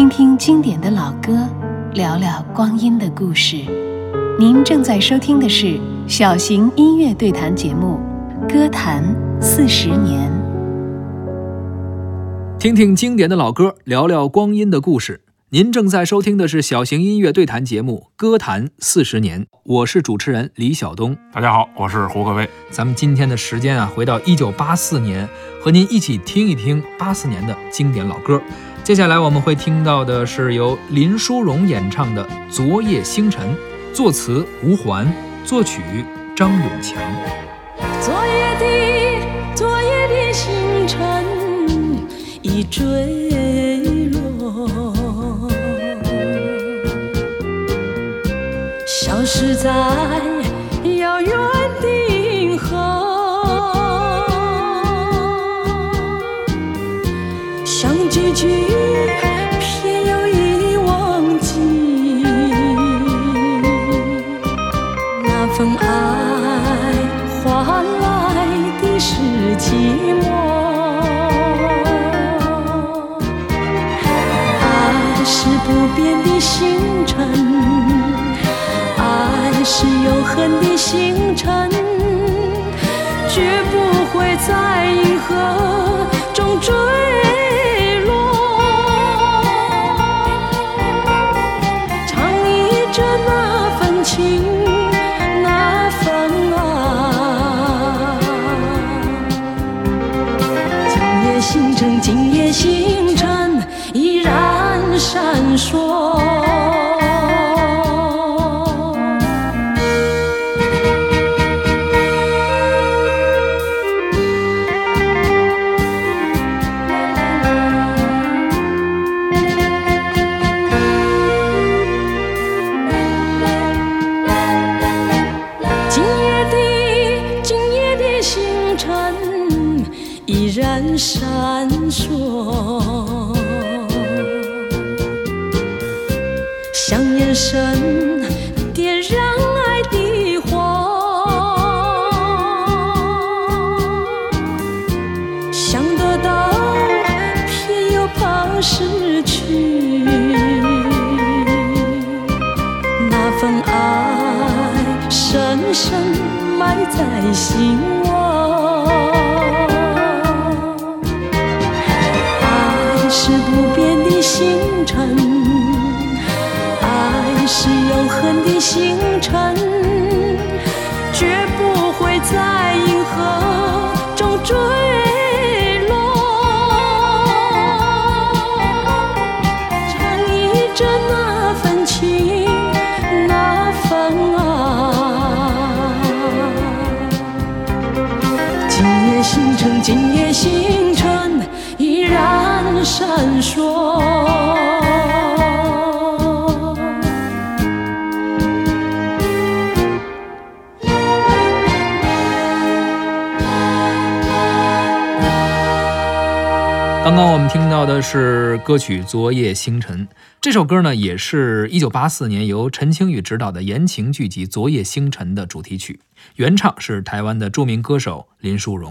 听听经典的老歌，聊聊光阴的故事。您正在收听的是小型音乐对谈节目《歌坛四十年》。听听经典的老歌，聊聊光阴的故事。您正在收听的是小型音乐对谈节目《歌坛四十年》，我是主持人李晓东。大家好，我是胡可飞。咱们今天的时间啊，回到一九八四年，和您一起听一听八四年的经典老歌。接下来我们会听到的是由林淑荣演唱的《昨夜星辰》，作词吴环，作曲张永强。昨夜的昨夜的星辰已坠落。消失在寂寞。爱是不变的星辰。爱是永恒的星辰，星辰，今夜星辰依然闪烁。依然闪烁，像眼神点燃爱的火，想得到，偏又怕失去，那份爱深深埋在心。星辰，爱。是永恒的星辰，绝不会在银河中坠落。唱一着那份情，那份爱。今夜星辰，今夜星辰依然。闪烁。刚刚我们听到的是歌曲《昨夜星辰》，这首歌呢，也是一九八四年由陈清宇执导的言情剧集《昨夜星辰》的主题曲，原唱是台湾的著名歌手林淑荣。